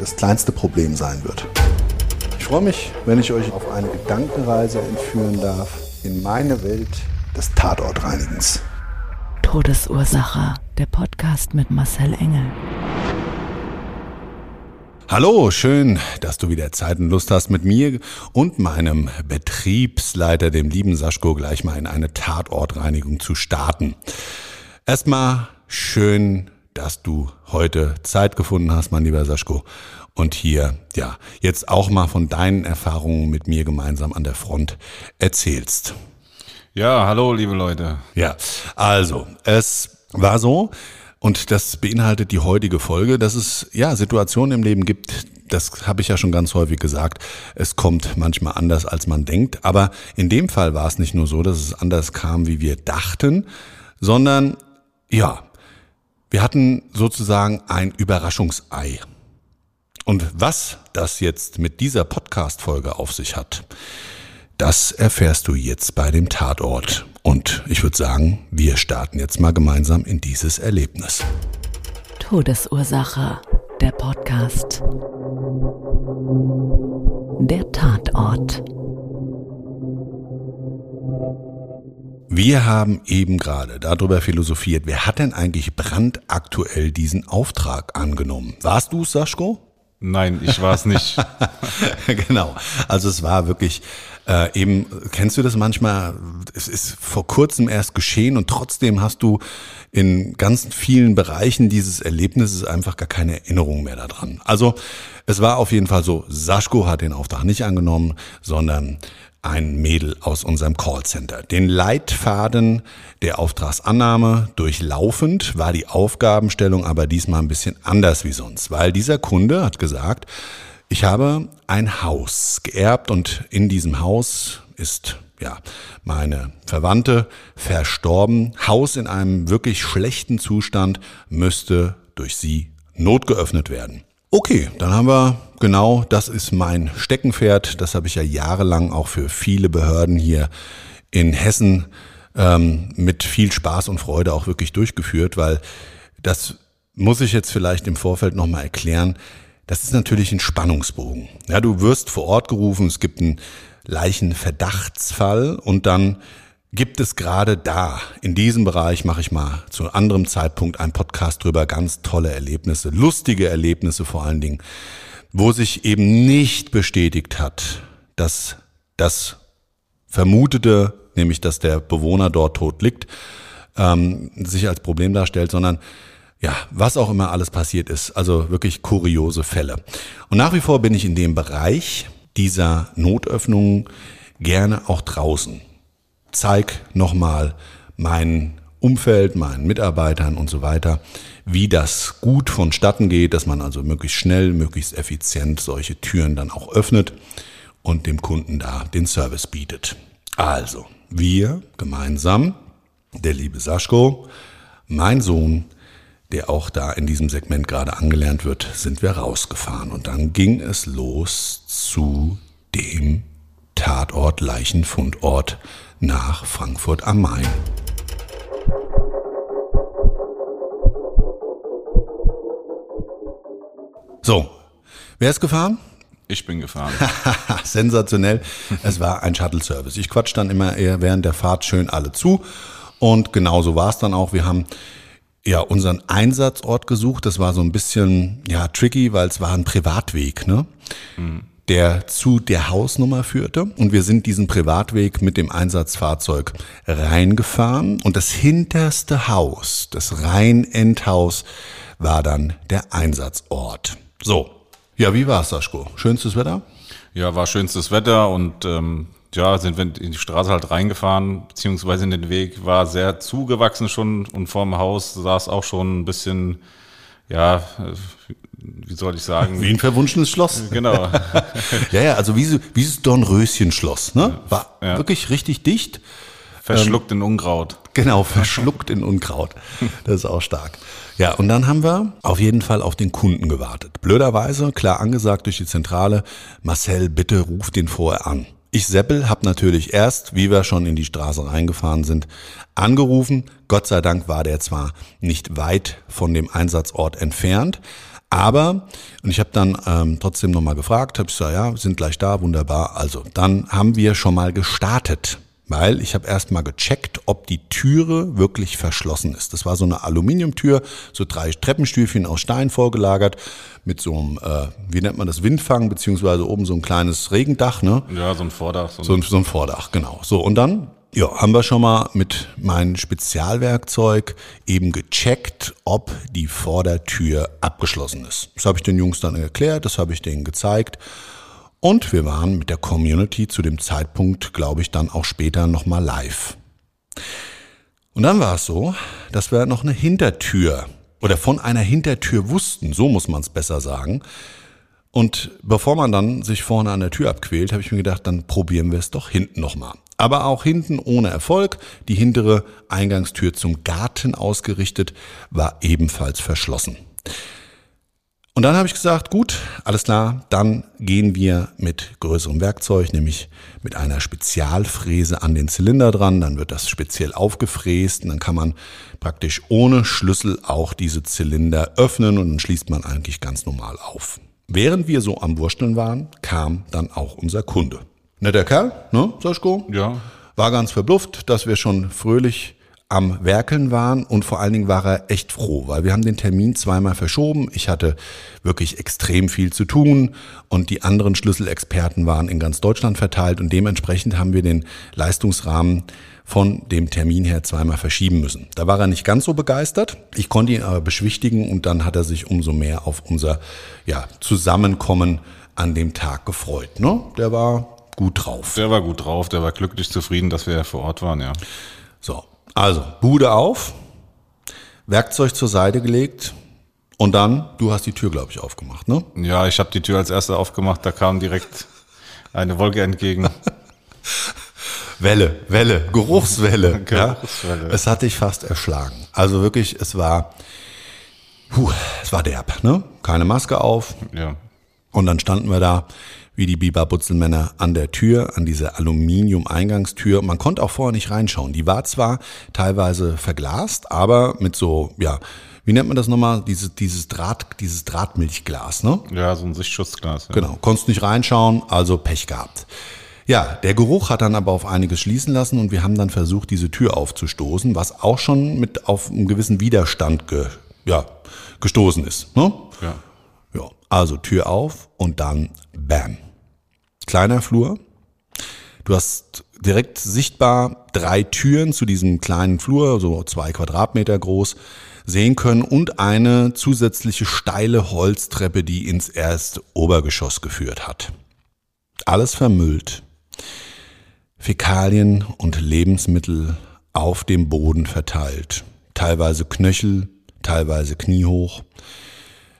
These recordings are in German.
das kleinste Problem sein wird. Ich freue mich, wenn ich euch auf eine Gedankenreise entführen darf in meine Welt des Tatortreinigens. Todesursache. Der Podcast mit Marcel Engel. Hallo, schön, dass du wieder Zeit und Lust hast, mit mir und meinem Betriebsleiter, dem lieben Saschko, gleich mal in eine Tatortreinigung zu starten. Erstmal schön, dass du heute Zeit gefunden hast, mein lieber Saschko, und hier, ja, jetzt auch mal von deinen Erfahrungen mit mir gemeinsam an der Front erzählst. Ja, hallo, liebe Leute. Ja, also, es war so, und das beinhaltet die heutige Folge, dass es ja Situationen im Leben gibt, das habe ich ja schon ganz häufig gesagt, es kommt manchmal anders, als man denkt. Aber in dem Fall war es nicht nur so, dass es anders kam, wie wir dachten, sondern ja, wir hatten sozusagen ein Überraschungsei. Und was das jetzt mit dieser Podcast-Folge auf sich hat, das erfährst du jetzt bei dem Tatort. Und ich würde sagen, wir starten jetzt mal gemeinsam in dieses Erlebnis. Todesursache. Der Podcast. Der Tatort. Wir haben eben gerade darüber philosophiert, wer hat denn eigentlich brandaktuell diesen Auftrag angenommen? Warst du, Saschko? Nein, ich war es nicht. genau. Also es war wirklich äh, eben, kennst du das manchmal? Es ist vor kurzem erst geschehen und trotzdem hast du in ganz vielen Bereichen dieses Erlebnisses einfach gar keine Erinnerung mehr daran. Also es war auf jeden Fall so, Saschko hat den Auftrag nicht angenommen, sondern ein Mädel aus unserem Callcenter. Den Leitfaden der Auftragsannahme durchlaufend war die Aufgabenstellung aber diesmal ein bisschen anders wie sonst, weil dieser Kunde hat gesagt, ich habe ein Haus geerbt und in diesem Haus ist ja, meine Verwandte verstorben. Haus in einem wirklich schlechten Zustand müsste durch sie notgeöffnet werden. Okay, dann haben wir genau, das ist mein Steckenpferd. Das habe ich ja jahrelang auch für viele Behörden hier in Hessen ähm, mit viel Spaß und Freude auch wirklich durchgeführt, weil das muss ich jetzt vielleicht im Vorfeld nochmal erklären. Das ist natürlich ein Spannungsbogen. Ja, du wirst vor Ort gerufen, es gibt einen Leichenverdachtsfall und dann gibt es gerade da, in diesem Bereich mache ich mal zu anderem Zeitpunkt einen Podcast drüber, ganz tolle Erlebnisse, lustige Erlebnisse vor allen Dingen, wo sich eben nicht bestätigt hat, dass das Vermutete, nämlich dass der Bewohner dort tot liegt, ähm, sich als Problem darstellt, sondern ja, was auch immer alles passiert ist, also wirklich kuriose Fälle. Und nach wie vor bin ich in dem Bereich dieser Notöffnungen gerne auch draußen zeig nochmal mein Umfeld, meinen Mitarbeitern und so weiter, wie das gut vonstatten geht, dass man also möglichst schnell, möglichst effizient solche Türen dann auch öffnet und dem Kunden da den Service bietet. Also, wir gemeinsam, der liebe Saschko, mein Sohn, der auch da in diesem Segment gerade angelernt wird, sind wir rausgefahren. Und dann ging es los zu dem Tatort, Leichenfundort nach Frankfurt am Main. So, wer ist gefahren? Ich bin gefahren. Sensationell. Es war ein Shuttle-Service. Ich quatsch dann immer eher während der Fahrt schön alle zu. Und genauso war es dann auch. Wir haben ja unseren Einsatzort gesucht. Das war so ein bisschen ja tricky, weil es war ein Privatweg. Ne? Mhm. Der zu der Hausnummer führte. Und wir sind diesen Privatweg mit dem Einsatzfahrzeug reingefahren. Und das hinterste Haus, das Rhein-Endhaus, war dann der Einsatzort. So. Ja, wie war's, Saschko? Schönstes Wetter? Ja, war schönstes Wetter und ähm, ja, sind wir in die Straße halt reingefahren, beziehungsweise in den Weg, war sehr zugewachsen schon und vorm Haus saß auch schon ein bisschen, ja, wie soll ich sagen? Wie ein verwunschenes Schloss. Genau. ja, ja, also wie, wie das Dornröschen-Schloss, ne? War Ja. wirklich richtig dicht. Verschluckt in Unkraut. Genau, verschluckt in Unkraut. Das ist auch stark. Ja, und dann haben wir auf jeden Fall auf den Kunden gewartet. Blöderweise, klar angesagt durch die Zentrale, Marcel, bitte ruf den vorher an. Ich Seppel habe natürlich erst, wie wir schon in die Straße reingefahren sind, angerufen. Gott sei Dank war der zwar nicht weit von dem Einsatzort entfernt, aber, und ich habe dann ähm, trotzdem nochmal gefragt, habe ich gesagt, ja, wir sind gleich da, wunderbar. Also, dann haben wir schon mal gestartet, weil ich habe erst mal gecheckt, ob die Türe wirklich verschlossen ist. Das war so eine Aluminiumtür, so drei Treppenstüfchen aus Stein vorgelagert, mit so einem, äh, wie nennt man das, Windfang, beziehungsweise oben so ein kleines Regendach, ne? Ja, so ein Vordach. So ein So ein, so ein Vordach, genau. So, und dann ja, haben wir schon mal mit meinem Spezialwerkzeug eben gecheckt, ob die Vordertür abgeschlossen ist. Das habe ich den Jungs dann erklärt, das habe ich denen gezeigt. Und wir waren mit der Community zu dem Zeitpunkt, glaube ich, dann auch später nochmal live. Und dann war es so, dass wir noch eine Hintertür oder von einer Hintertür wussten, so muss man es besser sagen. Und bevor man dann sich vorne an der Tür abquält, habe ich mir gedacht, dann probieren wir es doch hinten nochmal. Aber auch hinten ohne Erfolg. Die hintere Eingangstür zum Garten ausgerichtet war ebenfalls verschlossen. Und dann habe ich gesagt, gut, alles klar, dann gehen wir mit größerem Werkzeug, nämlich mit einer Spezialfräse an den Zylinder dran. Dann wird das speziell aufgefräst und dann kann man praktisch ohne Schlüssel auch diese Zylinder öffnen und dann schließt man eigentlich ganz normal auf. Während wir so am Wursteln waren, kam dann auch unser Kunde. Netter Kerl, ne, Saschko? Ja. War ganz verblüfft, dass wir schon fröhlich am Werkeln waren und vor allen Dingen war er echt froh, weil wir haben den Termin zweimal verschoben. Ich hatte wirklich extrem viel zu tun und die anderen Schlüsselexperten waren in ganz Deutschland verteilt und dementsprechend haben wir den Leistungsrahmen von dem Termin her zweimal verschieben müssen. Da war er nicht ganz so begeistert. Ich konnte ihn aber beschwichtigen und dann hat er sich umso mehr auf unser ja, Zusammenkommen an dem Tag gefreut. Ne? Der war gut drauf. Der war gut drauf, der war glücklich zufrieden, dass wir vor Ort waren, ja. So, also Bude auf, Werkzeug zur Seite gelegt und dann, du hast die Tür, glaube ich, aufgemacht, ne? Ja, ich habe die Tür als erster aufgemacht, da kam direkt eine Wolke entgegen. Welle, Welle, Geruchswelle. Geruchswelle. Ja? Es hat dich fast erschlagen. Also wirklich, es war, puh, es war derb, ne? Keine Maske auf. Ja. Und dann standen wir da wie die Biber-Butzelmänner an der Tür, an dieser Aluminium-Eingangstür. Man konnte auch vorher nicht reinschauen. Die war zwar teilweise verglast, aber mit so, ja, wie nennt man das nochmal? Dieses, dieses Draht, dieses Drahtmilchglas, ne? Ja, so ein Sichtschutzglas. Ja. Genau, konntest nicht reinschauen, also Pech gehabt. Ja, der Geruch hat dann aber auf einiges schließen lassen und wir haben dann versucht, diese Tür aufzustoßen, was auch schon mit auf einen gewissen Widerstand ge, ja, gestoßen ist. Ne? Ja. Ja, also Tür auf und dann Bam. Kleiner Flur. Du hast direkt sichtbar drei Türen zu diesem kleinen Flur, so zwei Quadratmeter groß, sehen können und eine zusätzliche steile Holztreppe, die ins erste Obergeschoss geführt hat. Alles vermüllt. Fäkalien und Lebensmittel auf dem Boden verteilt. Teilweise Knöchel, teilweise kniehoch.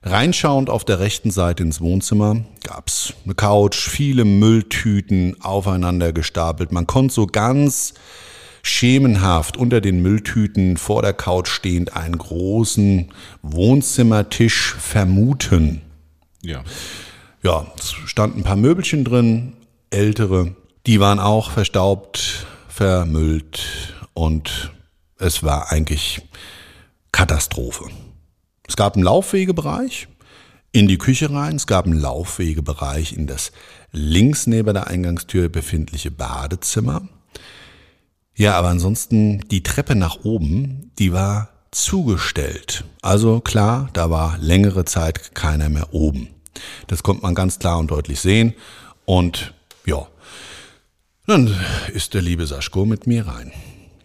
Reinschauend auf der rechten Seite ins Wohnzimmer gab's eine Couch, viele Mülltüten aufeinander gestapelt. Man konnte so ganz schemenhaft unter den Mülltüten vor der Couch stehend einen großen Wohnzimmertisch vermuten. Ja. Ja, es standen ein paar Möbelchen drin, ältere. Die waren auch verstaubt, vermüllt und es war eigentlich Katastrophe. Es gab einen Laufwegebereich in die Küche rein, es gab einen Laufwegebereich in das links neben der Eingangstür befindliche Badezimmer. Ja, aber ansonsten die Treppe nach oben, die war zugestellt. Also klar, da war längere Zeit keiner mehr oben. Das konnte man ganz klar und deutlich sehen. Und ja, dann ist der liebe Saschko mit mir rein.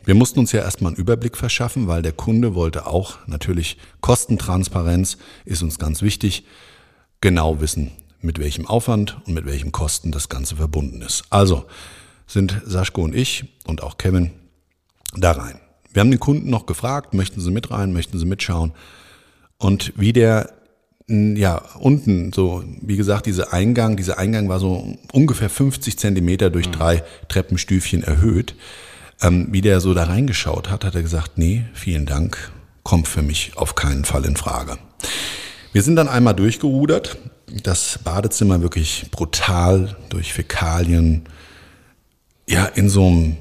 Wir mussten uns ja erstmal einen Überblick verschaffen, weil der Kunde wollte auch natürlich Kostentransparenz ist uns ganz wichtig, genau wissen, mit welchem Aufwand und mit welchen Kosten das Ganze verbunden ist. Also sind Saschko und ich und auch Kevin da rein. Wir haben den Kunden noch gefragt, möchten Sie mit rein, möchten Sie mitschauen? Und wie der ja, unten, so, wie gesagt, dieser Eingang, dieser Eingang war so ungefähr 50 Zentimeter durch drei Treppenstüfchen erhöht. Ähm, wie der so da reingeschaut hat, hat er gesagt, nee, vielen Dank, kommt für mich auf keinen Fall in Frage. Wir sind dann einmal durchgerudert, das Badezimmer wirklich brutal durch Fäkalien, ja, in so einem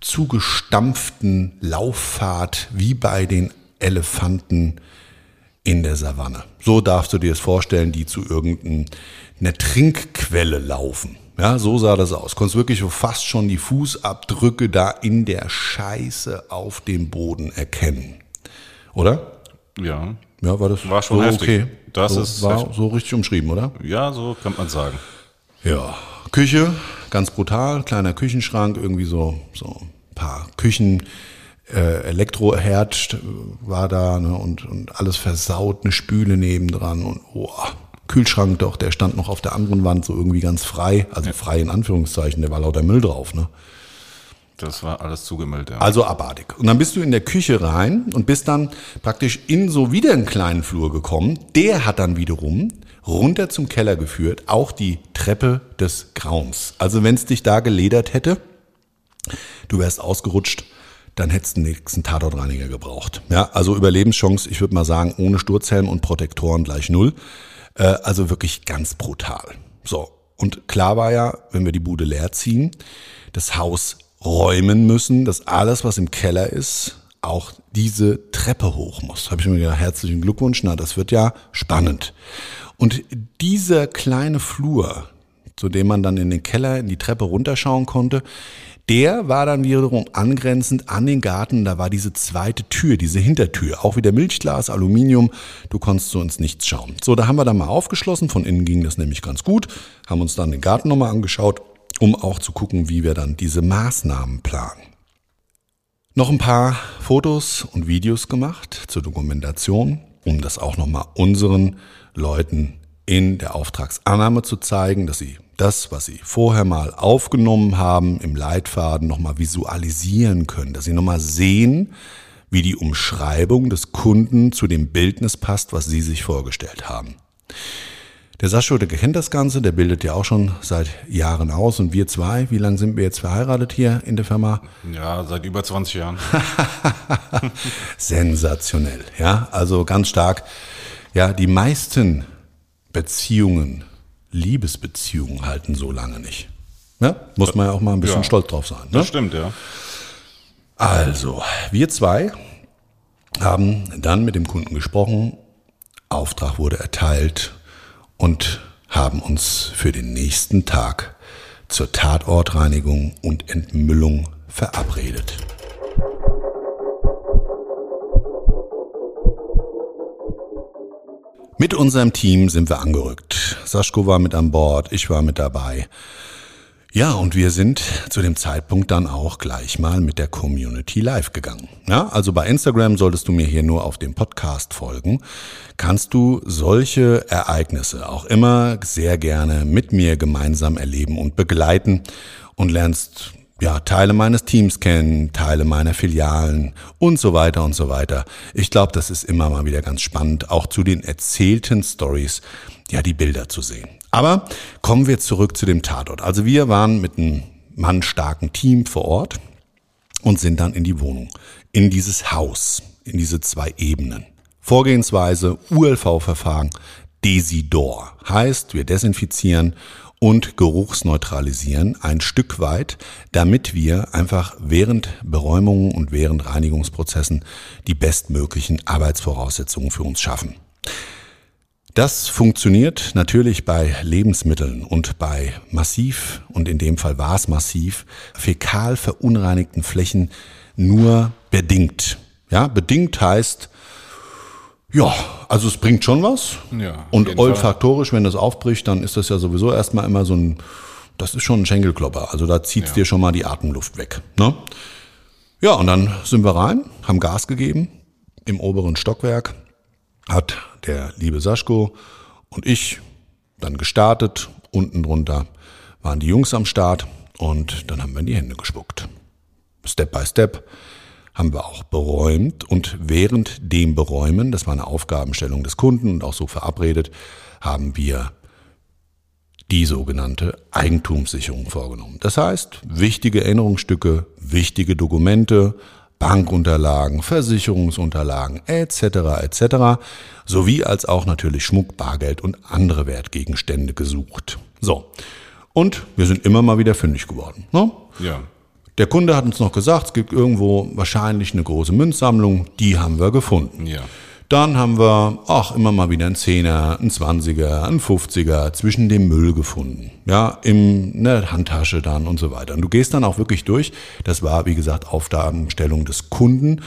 zugestampften Lauffahrt wie bei den Elefanten in der Savanne. So darfst du dir das vorstellen, die zu irgendeiner Trinkquelle laufen. Ja, so sah das aus. Konntest wirklich fast schon die Fußabdrücke da in der Scheiße auf dem Boden erkennen. Oder? Ja. Ja, war das War schon so heftig. okay? Das so, ist war heftig. so richtig umschrieben, oder? Ja, so kann man sagen. Ja, Küche, ganz brutal, kleiner Küchenschrank, irgendwie so, so ein paar Küchen, äh, Elektroherd war da ne, und, und alles versaut, eine Spüle nebendran und oh, Kühlschrank doch, der stand noch auf der anderen Wand so irgendwie ganz frei, also frei in Anführungszeichen, der war lauter Müll drauf, ne? Das war alles zugemüllt, ja. Also abartig. Und dann bist du in der Küche rein und bist dann praktisch in so wieder einen kleinen Flur gekommen. Der hat dann wiederum runter zum Keller geführt, auch die Treppe des Grauens. Also wenn es dich da geledert hätte, du wärst ausgerutscht, dann hättest du den nächsten Tatortreiniger gebraucht. Ja, also Überlebenschance, ich würde mal sagen, ohne Sturzhelm und Protektoren gleich null. Äh, also wirklich ganz brutal. So. Und klar war ja, wenn wir die Bude leer ziehen, das Haus räumen müssen, dass alles, was im Keller ist, auch diese Treppe hoch muss. Habe ich mir gedacht, herzlichen Glückwunsch, na, das wird ja spannend. Und dieser kleine Flur, zu dem man dann in den Keller, in die Treppe runterschauen konnte, der war dann wiederum angrenzend an den Garten. Da war diese zweite Tür, diese Hintertür, auch wieder Milchglas, Aluminium. Du konntest so ins Nichts schauen. So, da haben wir dann mal aufgeschlossen. Von innen ging das nämlich ganz gut. Haben uns dann den Garten nochmal angeschaut, um auch zu gucken, wie wir dann diese Maßnahmen planen. Noch ein paar Fotos und Videos gemacht zur Dokumentation, um das auch nochmal unseren Leuten in der Auftragsannahme zu zeigen, dass sie das, was sie vorher mal aufgenommen haben, im Leitfaden nochmal visualisieren können, dass sie nochmal sehen, wie die Umschreibung des Kunden zu dem Bildnis passt, was sie sich vorgestellt haben. Der Sascho, der kennt das Ganze, der bildet ja auch schon seit Jahren aus und wir zwei, wie lange sind wir jetzt verheiratet hier in der Firma? Ja, seit über 20 Jahren. Sensationell, ja, also ganz stark. Ja, die meisten Beziehungen, Liebesbeziehungen halten so lange nicht. Ja, muss man ja auch mal ein bisschen Ja. stolz drauf sein. Ne? Das stimmt, ja. Also, wir zwei haben dann mit dem Kunden gesprochen, Auftrag wurde erteilt und haben uns für den nächsten Tag zur Tatortreinigung und Entmüllung verabredet. Mit unserem Team sind wir angerückt. Saschko war mit an Bord, ich war mit dabei. Ja, und wir sind zu dem Zeitpunkt dann auch gleich mal mit der Community live gegangen. Ja, also bei Instagram solltest du mir hier nur auf dem Podcast folgen. Kannst du solche Ereignisse auch immer sehr gerne mit mir gemeinsam erleben und begleiten und lernst ja, Teile meines Teams kennen, Teile meiner Filialen und so weiter und so weiter. Ich glaube, das ist immer mal wieder ganz spannend, auch zu den erzählten Stories, ja, die Bilder zu sehen. Aber kommen wir zurück zu dem Tatort. Also wir waren mit einem mannstarken Team vor Ort und sind dann in die Wohnung, in dieses Haus, in diese zwei Ebenen. Vorgehensweise, ULV-Verfahren, Desidor. Heißt, wir desinfizieren und geruchsneutralisieren ein Stück weit, damit wir einfach während Beräumungen und während Reinigungsprozessen die bestmöglichen Arbeitsvoraussetzungen für uns schaffen. Das funktioniert natürlich bei Lebensmitteln und bei massiv, und in dem Fall war es massiv, fäkal verunreinigten Flächen nur bedingt. Ja, bedingt heißt, Ja, also es bringt schon was. Ja, Und Fall. olfaktorisch, wenn das aufbricht, dann ist das ja sowieso erstmal immer so ein, das ist schon ein Schenkelklopper. Also da zieht's dir schon mal die Atemluft weg. Ne? Ja, und dann sind wir rein, haben Gas gegeben im oberen Stockwerk, hat der liebe Saschko und ich dann gestartet. Unten drunter waren die Jungs am Start und dann haben wir in die Hände gespuckt. Step by Step haben wir auch beräumt und während dem Beräumen, das war eine Aufgabenstellung des Kunden und auch so verabredet, haben wir die sogenannte Eigentumssicherung vorgenommen. Das heißt, wichtige Erinnerungsstücke, wichtige Dokumente, Bankunterlagen, Versicherungsunterlagen etc. etc. sowie als auch natürlich Schmuck, Bargeld und andere Wertgegenstände gesucht. So. Und wir sind immer mal wieder fündig geworden. Ne? Ja. Der Kunde hat uns noch gesagt, es gibt irgendwo wahrscheinlich eine große Münzsammlung, die haben wir gefunden. Ja. Dann haben wir auch immer mal wieder einen Zehner, einen Zwanziger, einen Fünfziger zwischen dem Müll gefunden. Ja, in der Handtasche dann und so weiter. Und du gehst dann auch wirklich durch. Das war, wie gesagt, Aufgabenstellung des Kunden,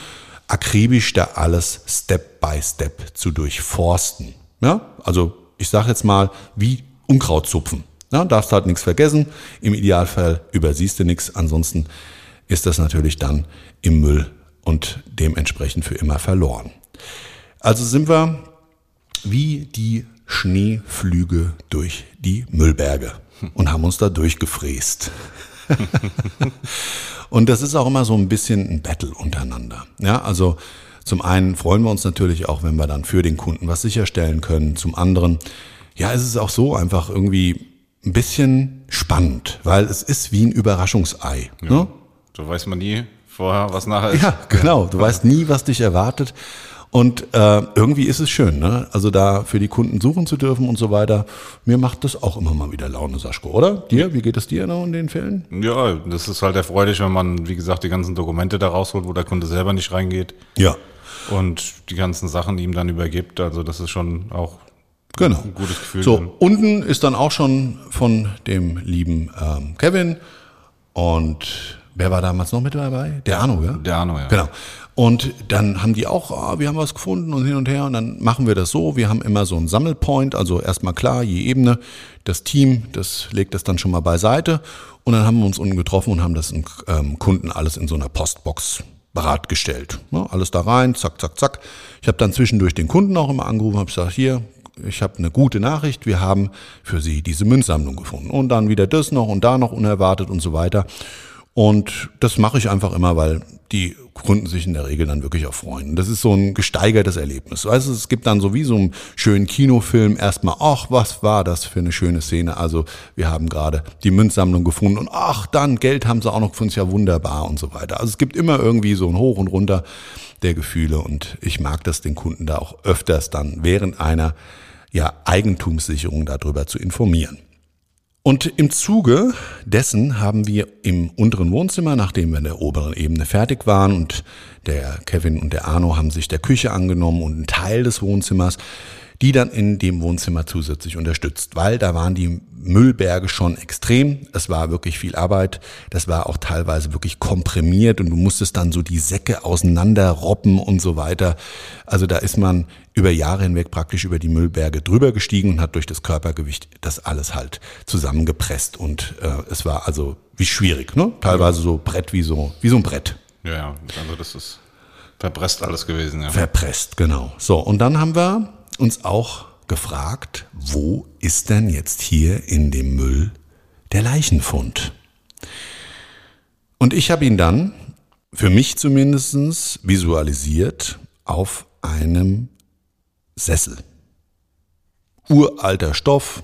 akribisch da alles Step by Step zu durchforsten. Ja, also ich sage jetzt mal, wie Unkraut zupfen. Ja, darfst halt nichts vergessen. Im Idealfall übersiehst du nichts. Ansonsten ist das natürlich dann im Müll und dementsprechend für immer verloren. Also sind wir wie die Schneeflüge durch die Müllberge und haben uns da durchgefräst. und das ist auch immer so ein bisschen ein Battle untereinander. Ja, also zum einen freuen wir uns natürlich auch, wenn wir dann für den Kunden was sicherstellen können. Zum anderen, ja, es ist auch so einfach irgendwie ein bisschen spannend, weil es ist wie ein Überraschungsei. Ne? So weiß man nie vorher, was nachher ist. Ja, genau. Du weißt nie, was dich erwartet. Und äh, irgendwie ist es schön, ne? Also da für die Kunden suchen zu dürfen und so weiter. Mir macht das auch immer mal wieder Laune, Saschko, oder? Dir? Wie geht es dir noch in den Fällen? Ja, das ist halt erfreulich, wenn man, wie gesagt, die ganzen Dokumente da rausholt, wo der Kunde selber nicht reingeht Ja. und die ganzen Sachen ihm dann übergibt. Also das ist schon auch Genau. ein gutes Gefühl. So, dann. unten ist dann auch schon von dem lieben ähm, Kevin und wer war damals noch mit dabei? Der Arno, ja? Der Arno, ja. Genau. Und dann haben die auch, ah, wir haben was gefunden und hin und her und dann machen wir das so. Wir haben immer so einen Sammelpoint, also erstmal klar, je Ebene, das Team, das legt das dann schon mal beiseite und dann haben wir uns unten getroffen und haben das dem ähm, Kunden alles in so einer Postbox bereitgestellt. Ne, alles da rein, zack, zack, zack. Ich habe dann zwischendurch den Kunden auch immer angerufen, habe gesagt, hier, ich habe eine gute Nachricht, wir haben für Sie diese Münzsammlung gefunden. Und dann wieder das noch und da noch unerwartet und so weiter. Und das mache ich einfach immer, weil die Kunden sich in der Regel dann wirklich auch freuen. Das ist so ein gesteigertes Erlebnis. Weißt du, es gibt dann so wie so einen schönen Kinofilm erstmal, ach, was war das für eine schöne Szene. Also wir haben gerade die Münzsammlung gefunden und ach, dann Geld haben sie auch noch gefunden, ist ja wunderbar und so weiter. Also es gibt immer irgendwie so ein Hoch und Runter der Gefühle und ich mag das den Kunden da auch öfters dann während einer ja, Eigentumssicherung darüber zu informieren. Und im Zuge dessen haben wir im unteren Wohnzimmer, nachdem wir in der oberen Ebene fertig waren und der Kevin und der Arno haben sich der Küche angenommen und einen Teil des Wohnzimmers, die dann in dem Wohnzimmer zusätzlich unterstützt, weil da waren die Müllberge schon extrem. Es war wirklich viel Arbeit. Das war auch teilweise wirklich komprimiert und du musstest dann so die Säcke auseinanderroppen und so weiter. Also da ist man über Jahre hinweg praktisch über die Müllberge drüber gestiegen und hat durch das Körpergewicht das alles halt zusammengepresst und äh, es war also wie schwierig, ne? Teilweise so Brett wie so wie so ein Brett. Ja, ja, also das ist verpresst alles gewesen, ja. Verpresst, genau. So, und dann haben wir uns auch gefragt, wo ist denn jetzt hier in dem Müll der Leichenfund? Und ich habe ihn dann, für mich zumindest, visualisiert auf einem Sessel. Uralter Stoff,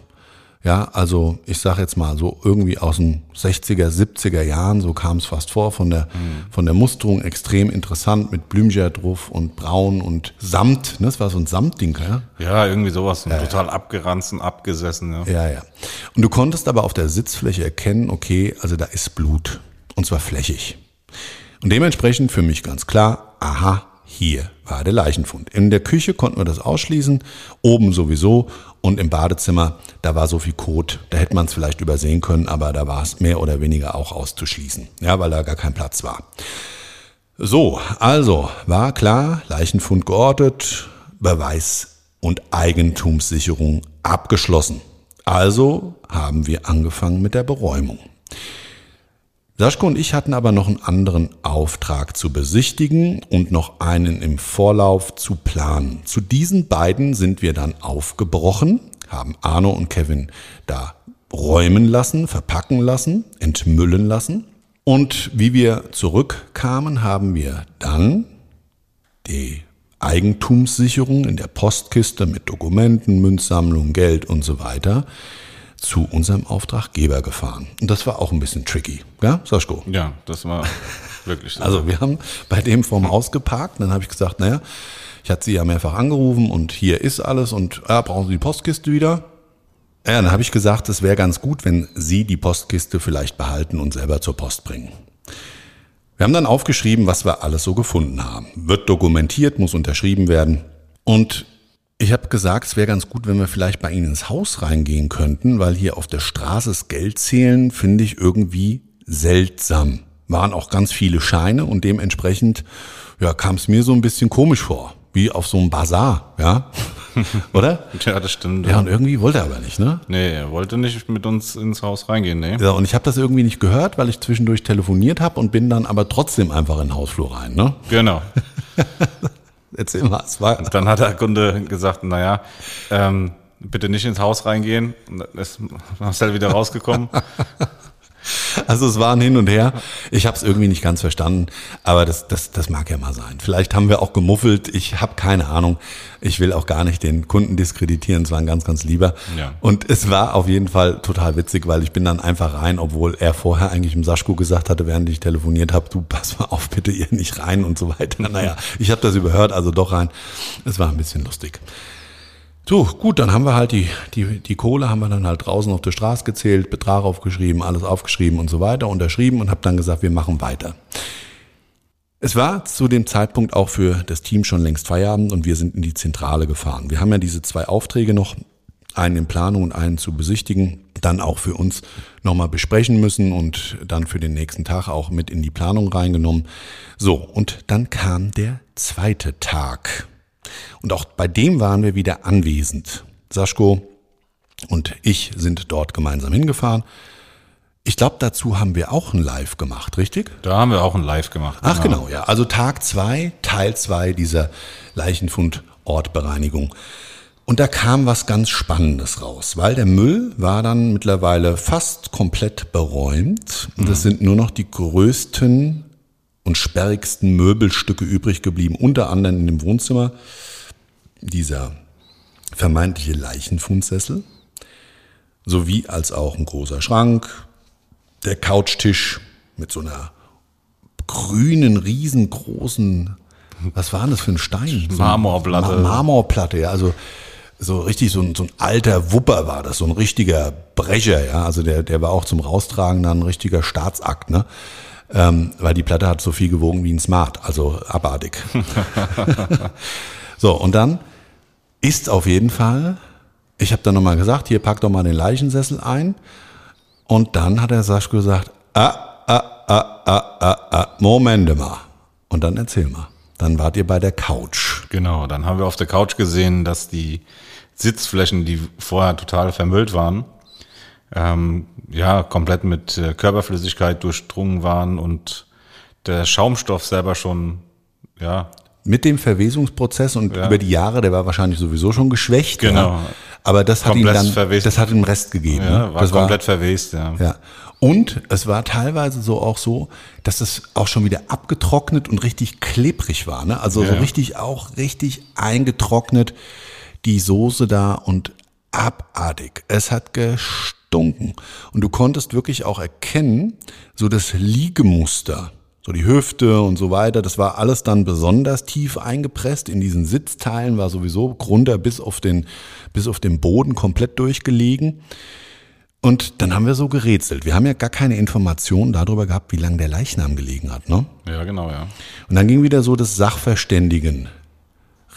ja, also ich sage jetzt mal so irgendwie aus den 60er, 70er Jahren, so kam es fast vor, von der, von der Musterung extrem interessant mit Blümchen drauf und braun und Samt, ne? das war so ein Samtding, ja? Ja, irgendwie sowas, total abgeranzt, abgesessen, ja. Ja, ja. Und du konntest aber auf der Sitzfläche erkennen, okay, also da ist Blut. Und zwar flächig. Und dementsprechend für mich ganz klar, aha, hier war der Leichenfund. In der Küche konnten wir das ausschließen, oben sowieso und im Badezimmer, da war so viel Kot, da hätte man es vielleicht übersehen können, aber da war es mehr oder weniger auch auszuschließen, ja, weil da gar kein Platz war. So, also war klar, Leichenfund geortet, Beweis- und Eigentumssicherung abgeschlossen. Also haben wir angefangen mit der Beräumung. Saschko und ich hatten aber noch einen anderen Auftrag zu besichtigen und noch einen im Vorlauf zu planen. Zu diesen beiden sind wir dann aufgebrochen, haben Arno und Kevin da räumen lassen, verpacken lassen, entmüllen lassen. Und wie wir zurückkamen, haben wir dann die Eigentumssicherung in der Postkiste mit Dokumenten, Münzsammlung, Geld und so weiter zu unserem Auftraggeber gefahren. Und das war auch ein bisschen tricky, ja, Saschko? Ja, das war wirklich so. Also wir haben bei dem vorm Haus geparkt, dann habe ich gesagt, naja, ich hatte sie ja mehrfach angerufen und hier ist alles und ja, brauchen Sie die Postkiste wieder? Ja, dann habe ich gesagt, es wäre ganz gut, wenn Sie die Postkiste vielleicht behalten und selber zur Post bringen. Wir haben dann aufgeschrieben, was wir alles so gefunden haben. Wird dokumentiert, muss unterschrieben werden. Und ich habe gesagt, es wäre ganz gut, wenn wir vielleicht bei Ihnen ins Haus reingehen könnten, weil hier auf der Straße das Geld zählen finde ich irgendwie seltsam. Waren auch ganz viele Scheine und dementsprechend ja, kam es mir so ein bisschen komisch vor, wie auf so einem Bazar, ja, oder? ja, das stimmt. Ja, und irgendwie wollte er aber nicht, ne? Nee, er wollte nicht mit uns ins Haus reingehen, nee. Ja, und ich habe das irgendwie nicht gehört, weil ich zwischendurch telefoniert habe und bin dann aber trotzdem einfach in den Hausflur rein, ne? Genau. Erzähl mal, es war. Und dann hat der Kunde gesagt, naja, ähm, bitte nicht ins Haus reingehen. Und dann ist Marcel wieder rausgekommen. Also es war ein Hin und Her. Ich habe es irgendwie nicht ganz verstanden, aber das, das, das mag ja mal sein. Vielleicht haben wir auch gemuffelt. Ich habe keine Ahnung. Ich will auch gar nicht den Kunden diskreditieren. Es war ein ganz, ganz lieber. Ja. Und es war auf jeden Fall total witzig, weil ich bin dann einfach rein, obwohl er vorher eigentlich im Saschko gesagt hatte, während ich telefoniert habe, du pass mal auf, bitte ihr nicht rein und so weiter. Naja, ich habe das überhört, also doch rein. Es war ein bisschen lustig. So, gut, dann haben wir halt die, die, die Kohle haben wir dann halt draußen auf der Straße gezählt, Betrag aufgeschrieben, alles aufgeschrieben und so weiter, unterschrieben und habe dann gesagt, wir machen weiter. Es war zu dem Zeitpunkt auch für das Team schon längst Feierabend und wir sind in die Zentrale gefahren. Wir haben ja diese zwei Aufträge noch, einen in Planung und einen zu besichtigen, dann auch für uns nochmal besprechen müssen und dann für den nächsten Tag auch mit in die Planung reingenommen. So, und dann kam der zweite Tag. Und auch bei dem waren wir wieder anwesend. Saschko und ich sind dort gemeinsam hingefahren. Ich glaube, dazu haben wir auch ein Live gemacht, richtig? Da haben wir auch ein Live gemacht. Ach genau, ja. Also Tag zwei, Teil zwei dieser Leichenfund-Ortbereinigung. Und da kam was ganz Spannendes raus, weil der Müll war dann mittlerweile fast komplett beräumt. Und es sind nur noch die größten und sperrigsten Möbelstücke übrig geblieben, unter anderem in dem Wohnzimmer dieser vermeintliche Leichenfundsessel, sowie als auch ein großer Schrank, der Couchtisch mit so einer grünen, riesengroßen, was war das für ein Stein? Marmorplatte. Ma Marmorplatte, ja, also so richtig so ein, so ein alter Wupper war das, so ein richtiger Brecher, ja, also der, der war auch zum Raustragen dann ein richtiger Staatsakt, ne? Ähm, weil die Platte hat so viel gewogen wie ein Smart, also abartig. so, und dann ist auf jeden Fall, ich habe dann nochmal gesagt, hier pack doch mal den Leichensessel ein. Und dann hat der Saschko gesagt, ah, ah, ah, ah, ah, ah, Moment mal. Und dann erzähl mal. Dann wart ihr bei der Couch. Genau, dann haben wir auf der Couch gesehen, dass die Sitzflächen, die vorher total vermüllt waren, ähm, ja, komplett mit äh, Körperflüssigkeit durchdrungen waren und der Schaumstoff selber schon, ja, Mit dem Verwesungsprozess und Ja. über die Jahre, der war wahrscheinlich sowieso schon geschwächt. Genau. Ja. Aber das hat ihm Komplett dann, verwest. das hat ihm Rest gegeben. ja ne? war das komplett verwest, ja. Ja. Und es war teilweise so auch so, dass es auch schon wieder abgetrocknet und richtig klebrig war. Ne? Also Ja, so richtig auch richtig eingetrocknet, die Soße da und abartig. Es hat gestunken. Und du konntest wirklich auch erkennen, so das Liegemuster, so die Hüfte und so weiter, das war alles dann besonders tief eingepresst. In diesen Sitzteilen war sowieso runter bis auf den, bis auf den Boden komplett durchgelegen. Und dann haben wir so gerätselt. Wir haben ja gar keine Informationen darüber gehabt, wie lange der Leichnam gelegen hat. Ne? Ja, genau, ja. Und dann ging wieder so das Sachverständigen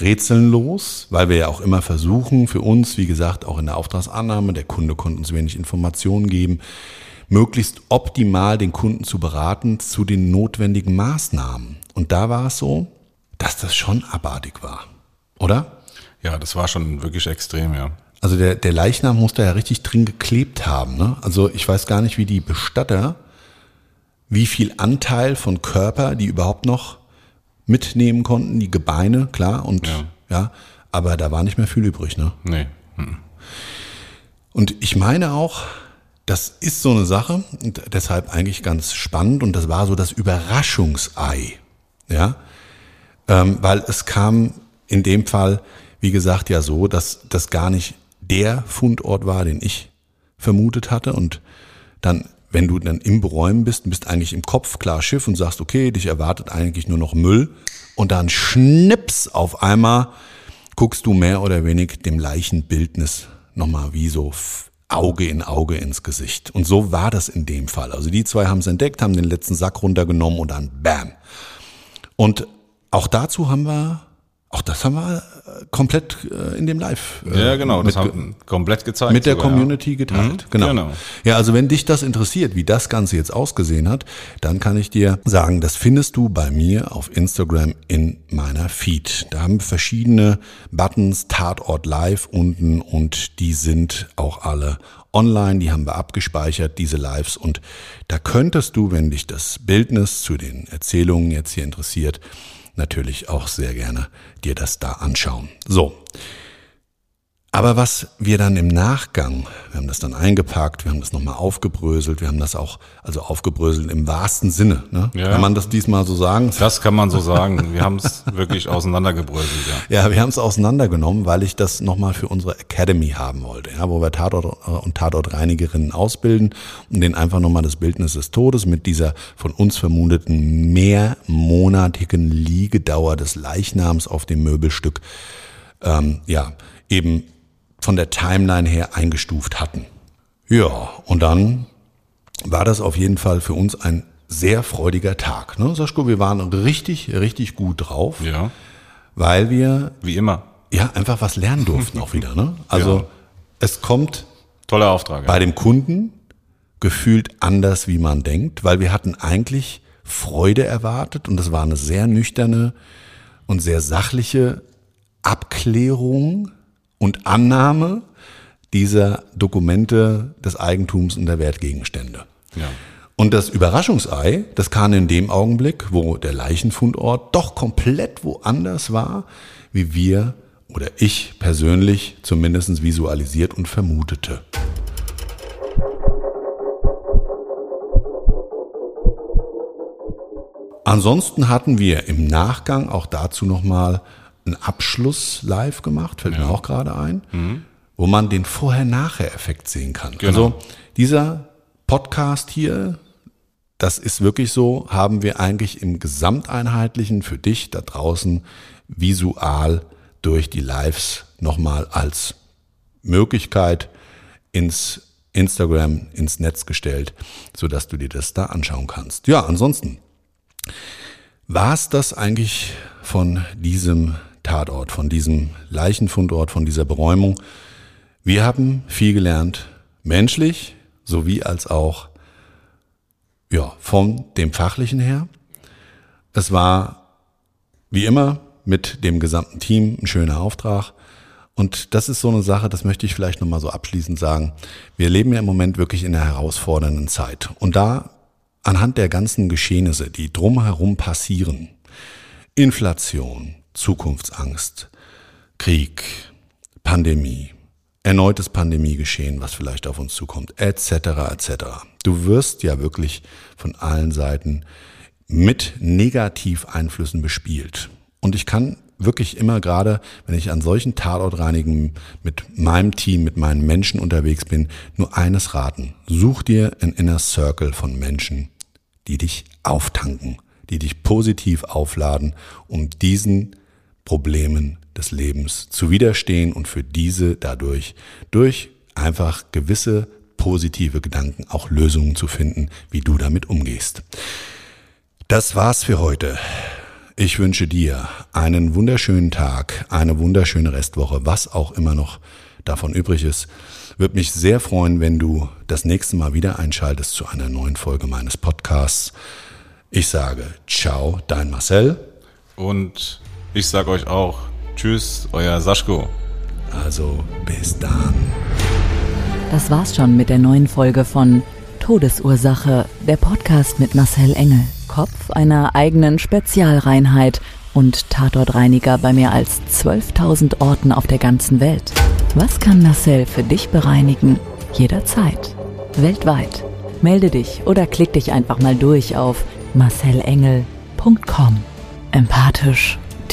Rätseln los, weil wir ja auch immer versuchen, für uns, wie gesagt, auch in der Auftragsannahme, der Kunde konnte uns wenig Informationen geben, möglichst optimal den Kunden zu beraten zu den notwendigen Maßnahmen. Und da war es so, dass das schon abartig war. Oder? Ja, das war schon wirklich extrem, ja. Also der, der Leichnam muss da ja richtig drin geklebt haben. Ne? Also ich weiß gar nicht, wie die Bestatter, wie viel Anteil von Körper die überhaupt noch mitnehmen konnten, die Gebeine, klar, und ja, ja aber da war nicht mehr viel übrig, ne? Nee. Hm. Und ich meine auch, das ist so eine Sache und deshalb eigentlich ganz spannend und das war so das Überraschungsei, ja, ähm, weil es kam in dem Fall, wie gesagt, ja so, dass das gar nicht der Fundort war, den ich vermutet hatte und dann wenn du dann im Beräumen bist, bist eigentlich im Kopf klar Schiff und sagst, okay, dich erwartet eigentlich nur noch Müll und dann schnips auf einmal guckst du mehr oder wenig dem Leichenbildnis nochmal wie so Auge in Auge ins Gesicht. Und so war das in dem Fall. Also die zwei haben es entdeckt, haben den letzten Sack runtergenommen und dann bam. Und auch dazu haben wir auch das haben wir äh, komplett äh, in dem Live. Äh, ja, genau, das haben komplett gezeigt. Mit der sogar, Community geteilt. Mhm, genau. genau. Ja, also wenn dich das interessiert, wie das Ganze jetzt ausgesehen hat, dann kann ich dir sagen, das findest du bei mir auf Instagram in meiner Feed. Da haben wir verschiedene Buttons, Tatort Live unten und die sind auch alle online, die haben wir abgespeichert, diese Lives und da könntest du, wenn dich das Bildnis zu den Erzählungen jetzt hier interessiert, natürlich auch sehr gerne dir das da anschauen. So. Aber was wir dann im Nachgang, wir haben das dann eingepackt, wir haben das nochmal aufgebröselt, wir haben das auch, also aufgebröselt im wahrsten Sinne. Ne? Ja. Kann man das diesmal so sagen? Das kann man so sagen. Wir haben es wirklich auseinandergebröselt, ja. Ja, wir haben es auseinandergenommen, weil ich das nochmal für unsere Academy haben wollte, ja, wo wir Tatort äh, und Tatortreinigerinnen ausbilden und denen einfach nochmal das Bildnis des Todes mit dieser von uns vermuteten mehrmonatigen Liegedauer des Leichnams auf dem Möbelstück ähm, ja, eben von der Timeline her eingestuft hatten. Ja, und dann war das auf jeden Fall für uns ein sehr freudiger Tag. Ne? Saschko, wir waren richtig, richtig gut drauf. Ja. Weil wir. Wie immer. Ja, einfach was lernen durften auch wieder. Ne? Also ja. es kommt. Toller Auftrag. Bei ja. dem Kunden gefühlt anders, wie man denkt, weil wir hatten eigentlich Freude erwartet und das war eine sehr nüchterne und sehr sachliche Abklärung und Annahme dieser Dokumente des Eigentums und der Wertgegenstände. Ja. Und das Überraschungsei, das kam in dem Augenblick, wo der Leichenfundort doch komplett woanders war, wie wir oder ich persönlich zumindest visualisiert und vermutete. Ansonsten hatten wir im Nachgang auch dazu nochmal einen Abschluss live gemacht, fällt ja. mir auch gerade ein, mhm. wo man den Vorher-Nachher-Effekt sehen kann. Genau. Also dieser Podcast hier, das ist wirklich so, haben wir eigentlich im Gesamteinheitlichen für dich da draußen visual durch die Lives nochmal als Möglichkeit ins Instagram, ins Netz gestellt, sodass du dir das da anschauen kannst. Ja, ansonsten war es das eigentlich von diesem Tatort, von diesem Leichenfundort, von dieser Beräumung. Wir haben viel gelernt, menschlich sowie als auch ja, von dem Fachlichen her. Es war wie immer mit dem gesamten Team ein schöner Auftrag. Und das ist so eine Sache, das möchte ich vielleicht nochmal so abschließend sagen. Wir leben ja im Moment wirklich in einer herausfordernden Zeit. Und da anhand der ganzen Geschehnisse, die drumherum passieren, Inflation, Zukunftsangst, Krieg, Pandemie, erneutes Pandemiegeschehen, was vielleicht auf uns zukommt, etc. etc. Du wirst ja wirklich von allen Seiten mit Negativeinflüssen bespielt. Und ich kann wirklich immer gerade, wenn ich an solchen Tatortreinigen mit meinem Team, mit meinen Menschen unterwegs bin, nur eines raten. Such dir ein Inner Circle von Menschen, die dich auftanken, die dich positiv aufladen, um diesen Problemen des Lebens zu widerstehen und für diese dadurch durch einfach gewisse positive Gedanken auch Lösungen zu finden, wie du damit umgehst. Das war's für heute. Ich wünsche dir einen wunderschönen Tag, eine wunderschöne Restwoche, was auch immer noch davon übrig ist. Würde mich sehr freuen, wenn du das nächste Mal wieder einschaltest zu einer neuen Folge meines Podcasts. Ich sage ciao, dein Marcel. Und ich sage euch auch Tschüss, euer Saschko. Also bis dann. Das war's schon mit der neuen Folge von Todesursache, der Podcast mit Marcel Engel, Kopf einer eigenen Spezialreinheit und Tatortreiniger bei mehr als 12.000 Orten auf der ganzen Welt. Was kann Marcel für dich bereinigen? Jederzeit. Weltweit. Melde dich oder klick dich einfach mal durch auf marcelengel.com. Empathisch,